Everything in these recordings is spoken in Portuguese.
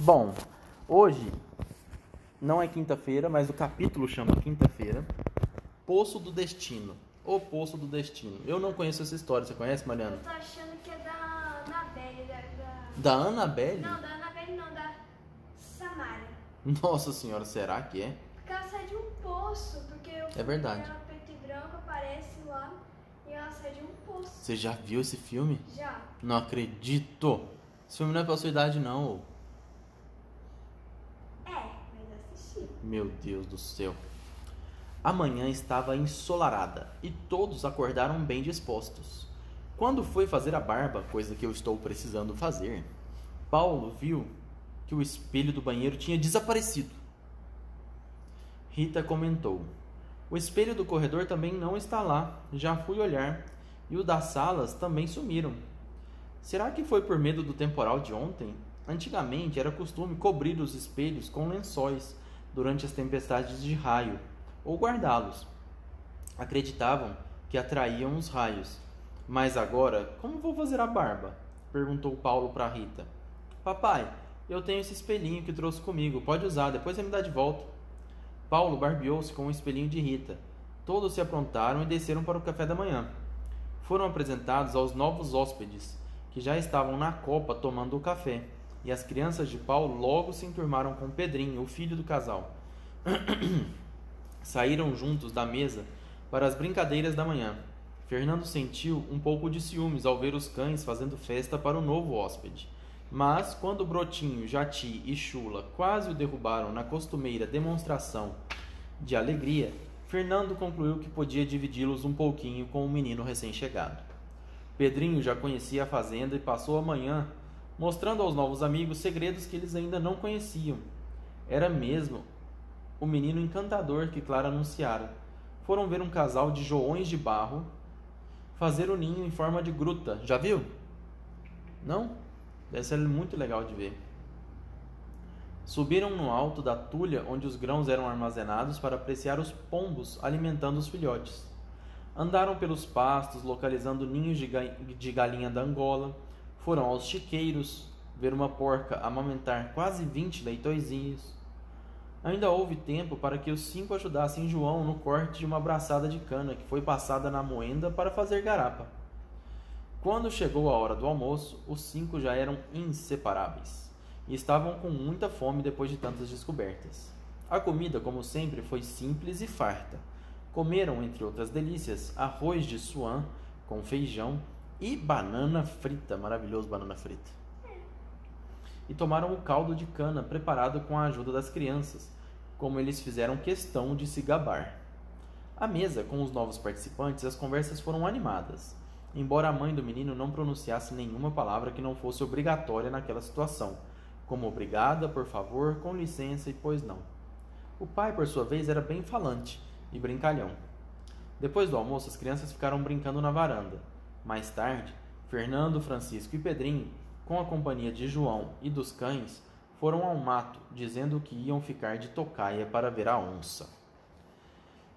Bom, hoje não é quinta-feira, mas o capítulo chama Quinta-feira. Poço do Destino. O Poço do Destino. Eu não conheço essa história. Você conhece, Mariana? Eu tô achando que é da Anabelle, da, da... Da Annabelle? Não, da Anabelle não, da Samara. Nossa senhora, será que é? Porque ela sai de um poço, porque o É verdade. ela preto e branco aparece lá e ela sai de um poço. Você já viu esse filme? Já. Não acredito. Esse filme não é pra sua idade, não. ô. É, mas assisti. Meu Deus do céu. A manhã estava ensolarada e todos acordaram bem dispostos. Quando foi fazer a barba, coisa que eu estou precisando fazer, Paulo viu que o espelho do banheiro tinha desaparecido. Rita comentou: O espelho do corredor também não está lá. Já fui olhar. E o das salas também sumiram. Será que foi por medo do temporal de ontem? Antigamente era costume cobrir os espelhos com lençóis durante as tempestades de raio ou guardá-los. Acreditavam que atraíam os raios. Mas agora, como vou fazer a barba? perguntou Paulo para Rita. Papai, eu tenho esse espelhinho que trouxe comigo. Pode usar, depois você me dá de volta. Paulo barbeou-se com o espelhinho de Rita. Todos se aprontaram e desceram para o café da manhã. Foram apresentados aos novos hóspedes, que já estavam na copa tomando o café, e as crianças de Paulo logo se enturmaram com Pedrinho, o filho do casal. Saíram juntos da mesa para as brincadeiras da manhã. Fernando sentiu um pouco de ciúmes ao ver os cães fazendo festa para o novo hóspede. Mas, quando Brotinho, Jati e Chula quase o derrubaram na costumeira demonstração de alegria, Fernando concluiu que podia dividi-los um pouquinho com o menino recém-chegado. Pedrinho já conhecia a fazenda e passou a manhã mostrando aos novos amigos segredos que eles ainda não conheciam. Era mesmo o menino encantador que Clara anunciara. Foram ver um casal de joões de barro fazer o ninho em forma de gruta. Já viu? Não? Deve ser muito legal de ver. Subiram no alto da tulha onde os grãos eram armazenados para apreciar os pombos alimentando os filhotes. Andaram pelos pastos, localizando ninhos de galinha da Angola. Foram aos chiqueiros ver uma porca amamentar quase vinte leitõezinhos. Ainda houve tempo para que os cinco ajudassem João no corte de uma braçada de cana que foi passada na moenda para fazer garapa. Quando chegou a hora do almoço, os cinco já eram inseparáveis e estavam com muita fome depois de tantas descobertas. A comida, como sempre, foi simples e farta. Comeram, entre outras delícias, arroz de suã com feijão e banana frita, maravilhoso banana frita. E tomaram o caldo de cana preparado com a ajuda das crianças, como eles fizeram questão de se gabar. À mesa, com os novos participantes, as conversas foram animadas, embora a mãe do menino não pronunciasse nenhuma palavra que não fosse obrigatória naquela situação, como obrigada, por favor, com licença e pois não. O pai, por sua vez, era bem falante e brincalhão. Depois do almoço, as crianças ficaram brincando na varanda. Mais tarde, Fernando, Francisco e Pedrinho, com a companhia de João e dos cães, foram ao mato, dizendo que iam ficar de tocaia para ver a onça.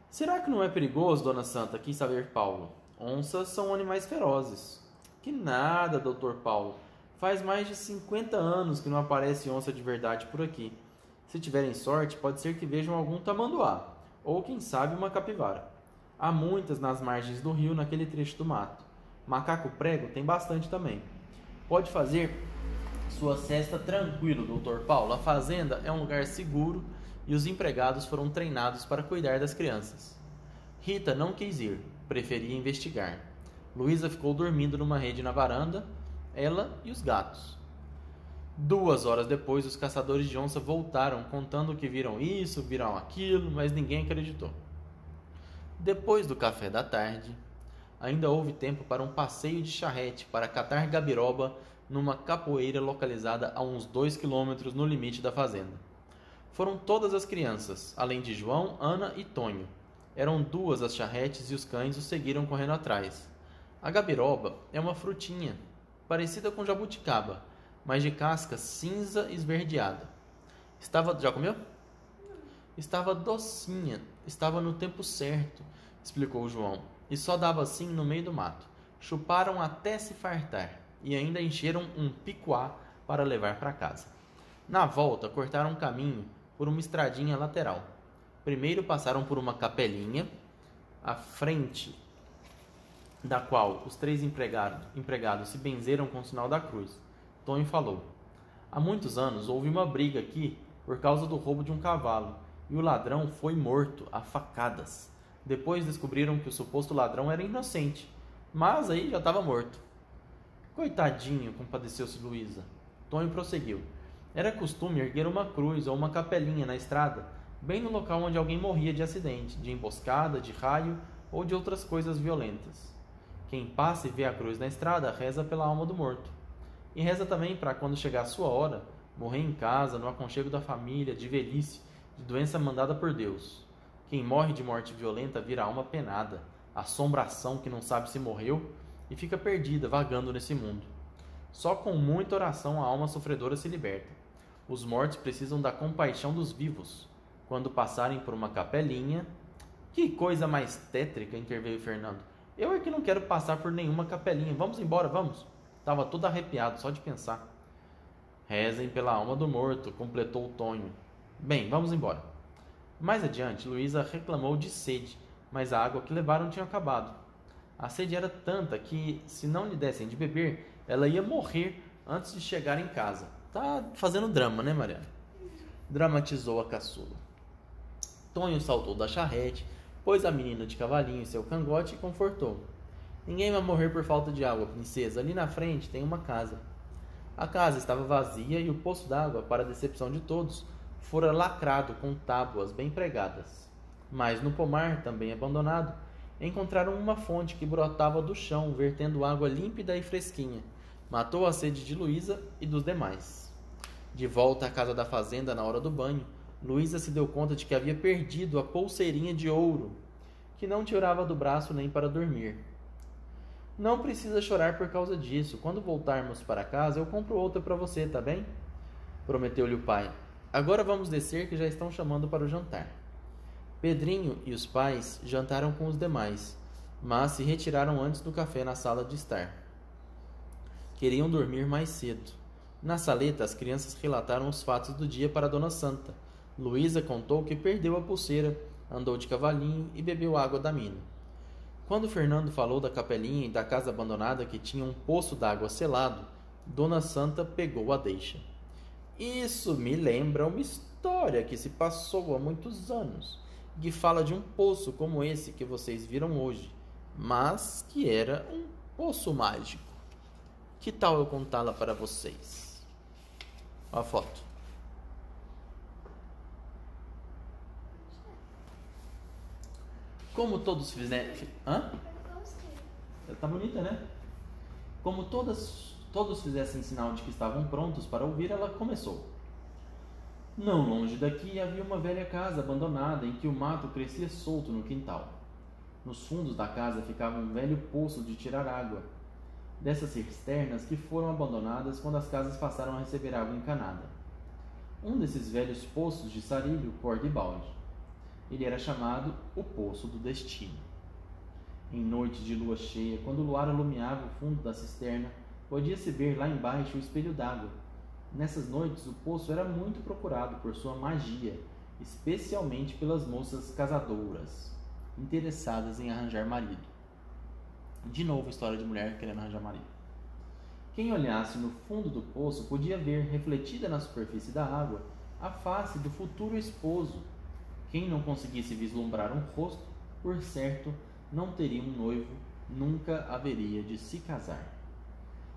Será que não é perigoso, Dona Santa? quis saber Paulo. Onças são animais ferozes. Que nada, doutor Paulo. Faz mais de 50 anos que não aparece onça de verdade por aqui. Se tiverem sorte, pode ser que vejam algum tamanduá, ou quem sabe uma capivara. Há muitas nas margens do rio naquele trecho do mato. Macaco prego tem bastante também. Pode fazer sua cesta tranquilo, doutor Paulo. A fazenda é um lugar seguro e os empregados foram treinados para cuidar das crianças. Rita não quis ir, preferia investigar. Luísa ficou dormindo numa rede na varanda, ela e os gatos. Duas horas depois, os caçadores de onça voltaram contando que viram isso, viram aquilo, mas ninguém acreditou. Depois do café da tarde, ainda houve tempo para um passeio de charrete para catar gabiroba numa capoeira localizada a uns dois quilômetros no limite da fazenda. Foram todas as crianças, além de João, Ana e Tonho. Eram duas as charretes e os cães os seguiram correndo atrás. A gabiroba é uma frutinha, parecida com jabuticaba, mas de casca cinza esverdeada. Estava. Já comeu? Estava docinha, estava no tempo certo, explicou João, e só dava assim no meio do mato. Chuparam até se fartar e ainda encheram um picuá para levar para casa. Na volta, cortaram um caminho por uma estradinha lateral. Primeiro passaram por uma capelinha, à frente da qual os três empregado, empregados se benzeram com o sinal da cruz. Tonho falou: Há muitos anos houve uma briga aqui por causa do roubo de um cavalo e o ladrão foi morto a facadas. Depois descobriram que o suposto ladrão era inocente, mas aí já estava morto. Coitadinho, compadeceu-se Luísa. Tonho prosseguiu. Era costume erguer uma cruz ou uma capelinha na estrada, bem no local onde alguém morria de acidente, de emboscada, de raio ou de outras coisas violentas. Quem passa e vê a cruz na estrada reza pela alma do morto. E reza também para quando chegar a sua hora, morrer em casa, no aconchego da família, de velhice, de doença mandada por Deus. Quem morre de morte violenta vira alma penada, assombração que não sabe se morreu e fica perdida, vagando nesse mundo. Só com muita oração a alma sofredora se liberta. Os mortos precisam da compaixão dos vivos. Quando passarem por uma capelinha. Que coisa mais tétrica, interveio Fernando. Eu é que não quero passar por nenhuma capelinha. Vamos embora, vamos. Estava todo arrepiado só de pensar. Rezem pela alma do morto, completou Tonho. Bem, vamos embora. Mais adiante, Luísa reclamou de sede, mas a água que levaram tinha acabado. A sede era tanta que, se não lhe dessem de beber, ela ia morrer antes de chegar em casa. Tá fazendo drama, né, Mariana? Dramatizou a caçula. Tonho saltou da charrete, pôs a menina de cavalinho em seu cangote e confortou. Ninguém vai morrer por falta de água, princesa. Ali na frente tem uma casa. A casa estava vazia e o poço d'água, para decepção de todos, fora lacrado com tábuas bem pregadas. Mas no pomar, também abandonado, encontraram uma fonte que brotava do chão, vertendo água límpida e fresquinha. Matou a sede de Luísa e dos demais. De volta à casa da fazenda na hora do banho, Luísa se deu conta de que havia perdido a pulseirinha de ouro, que não tirava do braço nem para dormir. Não precisa chorar por causa disso. Quando voltarmos para casa, eu compro outra para você, tá bem? Prometeu-lhe o pai. Agora vamos descer que já estão chamando para o jantar. Pedrinho e os pais jantaram com os demais, mas se retiraram antes do café na sala de estar. Queriam dormir mais cedo. Na saleta, as crianças relataram os fatos do dia para Dona Santa. Luísa contou que perdeu a pulseira, andou de cavalinho e bebeu água da mina. Quando Fernando falou da capelinha e da casa abandonada que tinha um poço d'água selado, Dona Santa pegou a deixa. Isso me lembra uma história que se passou há muitos anos que fala de um poço como esse que vocês viram hoje, mas que era um poço mágico. Que tal eu contá-la para vocês? Olha a foto. Como todos fizeram. Hã? Tá bonita, né? Como todas, todos fizessem sinal de que estavam prontos para ouvir, ela começou. Não longe daqui havia uma velha casa abandonada em que o mato crescia solto no quintal. Nos fundos da casa ficava um velho poço de tirar água, dessas cisternas que foram abandonadas quando as casas passaram a receber água encanada. Um desses velhos poços de sarilho, cor de balde. Ele era chamado o Poço do Destino. Em noites de lua cheia, quando o luar alumiava o fundo da cisterna, podia-se ver lá embaixo o espelho d'água Nessas noites, o poço era muito procurado por sua magia, especialmente pelas moças casadoras, interessadas em arranjar marido. De novo, história de mulher querendo arranjar marido. Quem olhasse no fundo do poço podia ver, refletida na superfície da água, a face do futuro esposo. Quem não conseguisse vislumbrar um rosto, por certo, não teria um noivo, nunca haveria de se casar.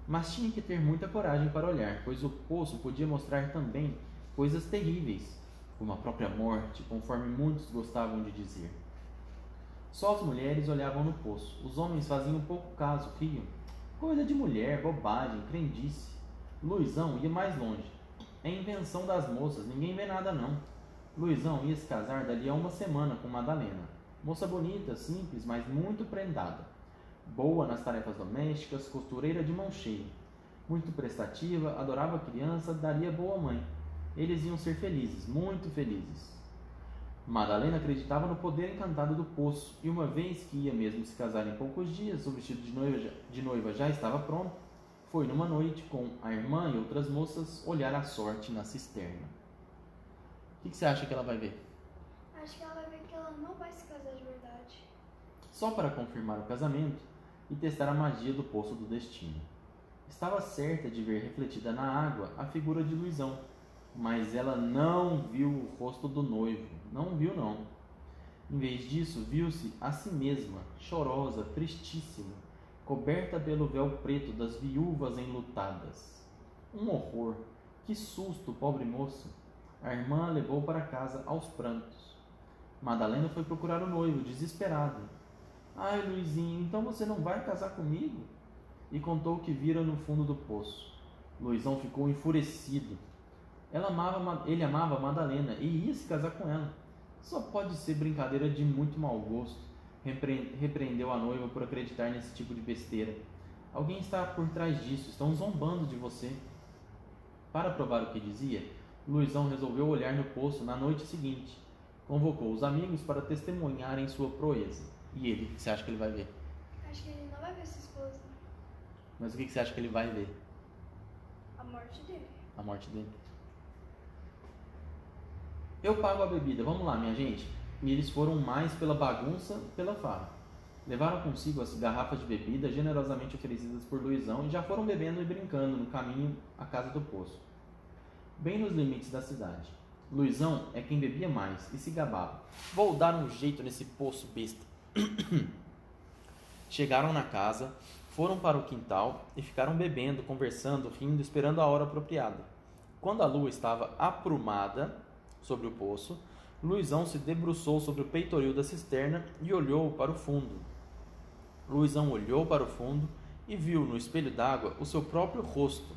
Mas tinha que ter muita coragem para olhar, pois o poço podia mostrar também coisas terríveis, como a própria morte, conforme muitos gostavam de dizer. Só as mulheres olhavam no poço. Os homens faziam pouco caso, riam. Coisa de mulher, bobagem, crendice. Luizão ia mais longe. É invenção das moças, ninguém vê nada não. Luizão ia se casar dali a uma semana com Madalena. Moça bonita, simples, mas muito prendada boa nas tarefas domésticas, costureira de mão cheia. Muito prestativa, adorava a criança, daria boa mãe. Eles iam ser felizes, muito felizes. Madalena acreditava no poder encantado do poço, e uma vez que ia mesmo se casar em poucos dias, o vestido de noiva, de noiva já estava pronto, foi numa noite com a irmã e outras moças olhar a sorte na cisterna. O que, que você acha que ela vai ver? Acho que ela vai ver que ela não vai se casar de verdade. Só para confirmar o casamento e testar a magia do poço do destino. Estava certa de ver refletida na água a figura de Luizão, mas ela não viu o rosto do noivo. Não viu, não. Em vez disso, viu-se a si mesma, chorosa, tristíssima, coberta pelo véu preto das viúvas enlutadas. Um horror! Que susto, pobre moça! A irmã a levou para casa aos prantos. Madalena foi procurar o noivo, desesperada. Ai, Luizinho, então você não vai casar comigo? E contou o que vira no fundo do poço. Luizão ficou enfurecido. Ela amava, ele amava Madalena e ia se casar com ela. Só pode ser brincadeira de muito mau gosto, repreendeu a noiva por acreditar nesse tipo de besteira. Alguém está por trás disso, estão zombando de você. Para provar o que dizia, Luizão resolveu olhar no poço na noite seguinte. Convocou os amigos para testemunharem sua proeza. E ele, o que você acha que ele vai ver? Acho que ele não vai ver sua esposa. Mas o que você acha que ele vai ver? A morte dele. A morte dele. Eu pago a bebida, vamos lá, minha gente. E eles foram mais pela bagunça, pela farra. Levaram consigo as garrafas de bebida generosamente oferecidas por Luizão e já foram bebendo e brincando no caminho à casa do poço. Bem nos limites da cidade. Luizão é quem bebia mais e se gabava. Vou dar um jeito nesse poço besta. Chegaram na casa, foram para o quintal e ficaram bebendo, conversando, rindo, esperando a hora apropriada. Quando a lua estava aprumada, sobre o poço, Luizão se debruçou sobre o peitoril da cisterna e olhou para o fundo. Luizão olhou para o fundo e viu no espelho d'água o seu próprio rosto,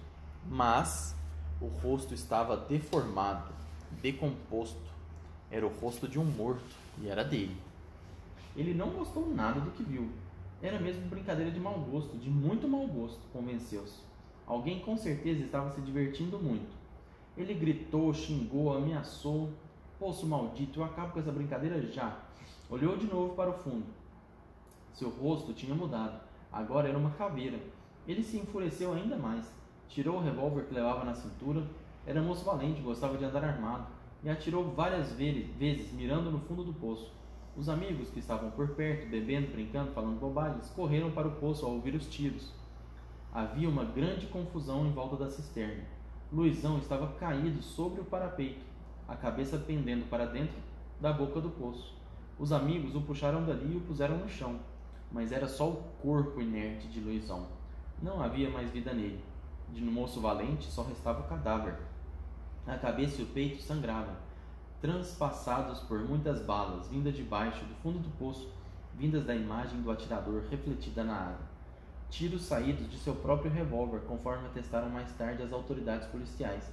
mas o rosto estava deformado, decomposto. Era o rosto de um morto e era dele. Ele não gostou nada do que viu. Era mesmo brincadeira de mau gosto, de muito mau gosto, convenceu-se. Alguém com certeza estava se divertindo muito. Ele gritou, xingou, ameaçou. Poço maldito, eu acabo com essa brincadeira já. Olhou de novo para o fundo. Seu rosto tinha mudado. Agora era uma caveira. Ele se enfureceu ainda mais. Tirou o revólver que levava na cintura. Era moço valente, gostava de andar armado. E atirou várias vezes, mirando no fundo do poço. Os amigos que estavam por perto, bebendo, brincando, falando bobagens, correram para o poço ao ouvir os tiros. Havia uma grande confusão em volta da cisterna. Luizão estava caído sobre o parapeito, a cabeça pendendo para dentro da boca do poço. Os amigos o puxaram dali e o puseram no chão, mas era só o corpo inerte de Luizão. Não havia mais vida nele. De no moço valente só restava o cadáver. A cabeça e o peito sangravam, transpassados por muitas balas, vindas de baixo, do fundo do poço, vindas da imagem do atirador refletida na água tiros saídos de seu próprio revólver, conforme atestaram mais tarde as autoridades policiais.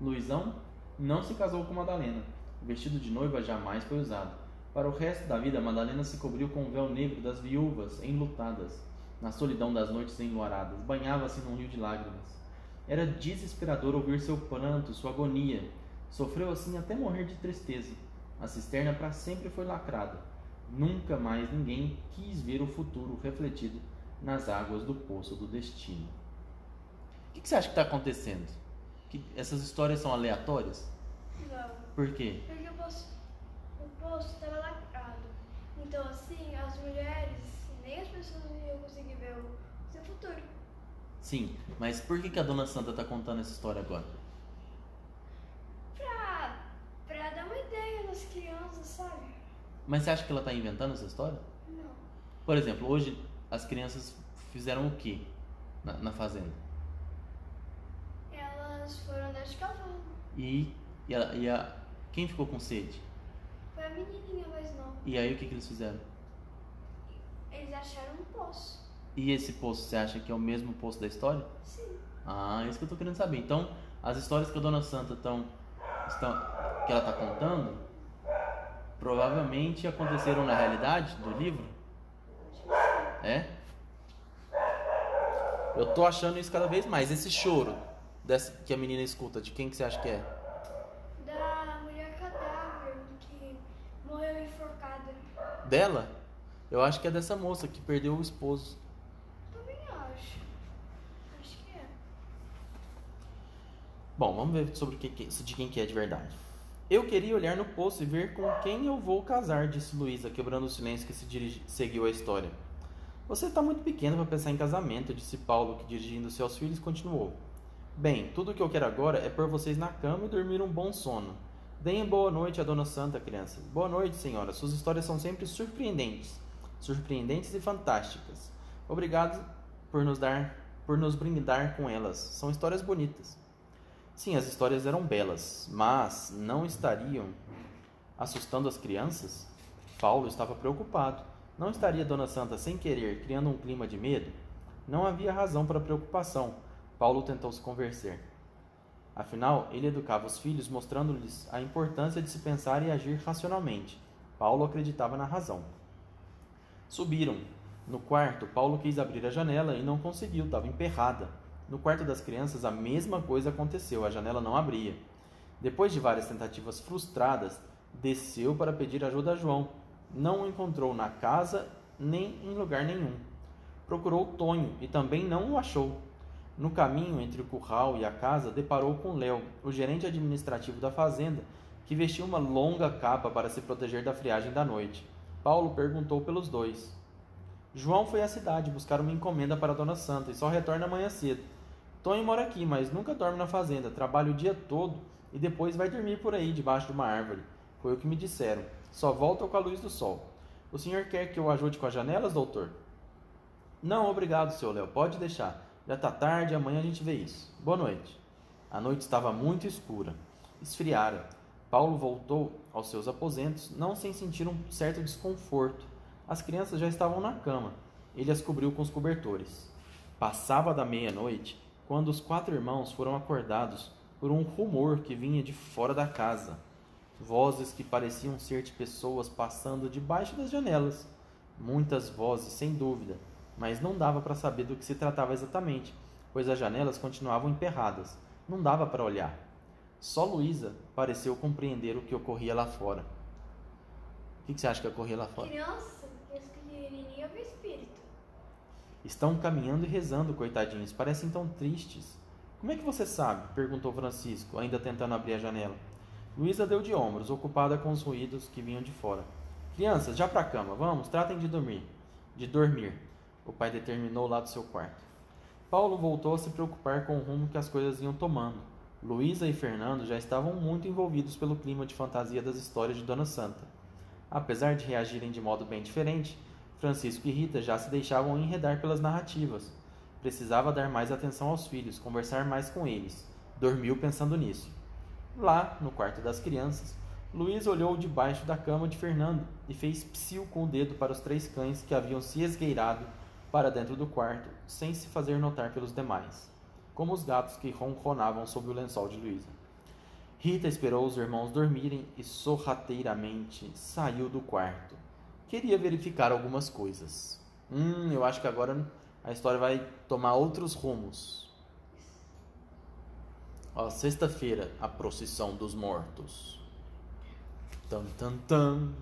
Luizão não se casou com Madalena. O vestido de noiva jamais foi usado. Para o resto da vida, Madalena se cobriu com o véu negro das viúvas enlutadas. Na solidão das noites enluaradas, banhava-se num rio de lágrimas. Era desesperador ouvir seu pranto, sua agonia. Sofreu assim até morrer de tristeza. A cisterna para sempre foi lacrada. Nunca mais ninguém quis ver o futuro refletido nas águas do poço do destino. O que, que você acha que está acontecendo? Que essas histórias são aleatórias? Não. Por quê? Porque o poço o poço estava lacrado. Então, assim, as mulheres, nem as pessoas iam conseguir ver o seu futuro. Sim, mas por que, que a Dona Santa está contando essa história agora? Pra, pra dar uma ideia nas crianças, sabe? Mas você acha que ela está inventando essa história? Não. Por exemplo, hoje as crianças fizeram o que na, na fazenda? Elas foram andar de cavalo. E, e, a, e a, quem ficou com sede? Foi a menininha mais nova. E aí o que, que eles fizeram? Eles acharam um poço. E esse poço, você acha que é o mesmo poço da história? Sim. Ah, é isso que eu tô querendo saber. Então, as histórias que a Dona Santa tão, estão, que ela tá contando, provavelmente aconteceram na realidade do livro? É? Eu tô achando isso cada vez mais. Esse choro dessa, que a menina escuta, de quem que você acha que é? Da mulher cadáver que morreu enforcada. Dela? Eu acho que é dessa moça que perdeu o esposo. Também acho. Acho que é. Bom, vamos ver sobre que, de quem que é de verdade. Eu queria olhar no poço e ver com quem eu vou casar, disse Luísa, quebrando o silêncio que se dirigi, seguiu a história. Você está muito pequeno para pensar em casamento, disse Paulo, que dirigindo-se aos filhos continuou. Bem, tudo o que eu quero agora é pôr vocês na cama e dormir um bom sono. Deem boa noite à Dona Santa, crianças. Boa noite, senhora. Suas histórias são sempre surpreendentes. Surpreendentes e fantásticas. Obrigado por nos dar, por nos brindar com elas. São histórias bonitas. Sim, as histórias eram belas, mas não estariam assustando as crianças? Paulo estava preocupado. Não estaria Dona Santa sem querer criando um clima de medo? Não havia razão para preocupação. Paulo tentou se convencer. Afinal, ele educava os filhos mostrando-lhes a importância de se pensar e agir racionalmente. Paulo acreditava na razão. Subiram. No quarto, Paulo quis abrir a janela e não conseguiu, estava emperrada. No quarto das crianças, a mesma coisa aconteceu, a janela não abria. Depois de várias tentativas frustradas, desceu para pedir ajuda a João. Não o encontrou na casa nem em lugar nenhum. Procurou Tonho e também não o achou. No caminho entre o curral e a casa, deparou com Léo, o gerente administrativo da fazenda, que vestia uma longa capa para se proteger da friagem da noite. Paulo perguntou pelos dois. João foi à cidade buscar uma encomenda para Dona Santa e só retorna amanhã cedo. Tony mora aqui, mas nunca dorme na fazenda, trabalha o dia todo e depois vai dormir por aí debaixo de uma árvore. Foi o que me disseram. Só volta com a luz do sol. O senhor quer que eu ajude com as janelas, doutor? Não, obrigado, seu Léo. Pode deixar. Já está tarde, amanhã a gente vê isso. Boa noite. A noite estava muito escura. Esfriara. Paulo voltou aos seus aposentos, não sem sentir um certo desconforto. As crianças já estavam na cama. Ele as cobriu com os cobertores. Passava da meia-noite quando os quatro irmãos foram acordados por um rumor que vinha de fora da casa. Vozes que pareciam ser de pessoas passando debaixo das janelas. Muitas vozes, sem dúvida, mas não dava para saber do que se tratava exatamente, pois as janelas continuavam emperradas. Não dava para olhar. Só Luísa pareceu compreender o que ocorria lá fora. O que, que você acha que ocorria lá fora? Criança, espírito. Estão caminhando e rezando, coitadinhos. Parecem tão tristes. Como é que você sabe? perguntou Francisco, ainda tentando abrir a janela. Luísa deu de ombros, ocupada com os ruídos que vinham de fora. Crianças, já para a cama, vamos, tratem de dormir. De dormir. O pai determinou lá do seu quarto. Paulo voltou a se preocupar com o rumo que as coisas iam tomando. Luísa e Fernando já estavam muito envolvidos pelo clima de fantasia das histórias de Dona Santa. Apesar de reagirem de modo bem diferente, Francisco e Rita já se deixavam enredar pelas narrativas. Precisava dar mais atenção aos filhos, conversar mais com eles. Dormiu pensando nisso. Lá, no quarto das crianças, Luiz olhou debaixo da cama de Fernando e fez psiu com o dedo para os três cães que haviam se esgueirado para dentro do quarto, sem se fazer notar pelos demais, como os gatos que ronronavam sob o lençol de Luísa. Rita esperou os irmãos dormirem e sorrateiramente saiu do quarto queria verificar algumas coisas. Hum, eu acho que agora a história vai tomar outros rumos. Ó, sexta-feira, a procissão dos mortos. Tan, tan, tan.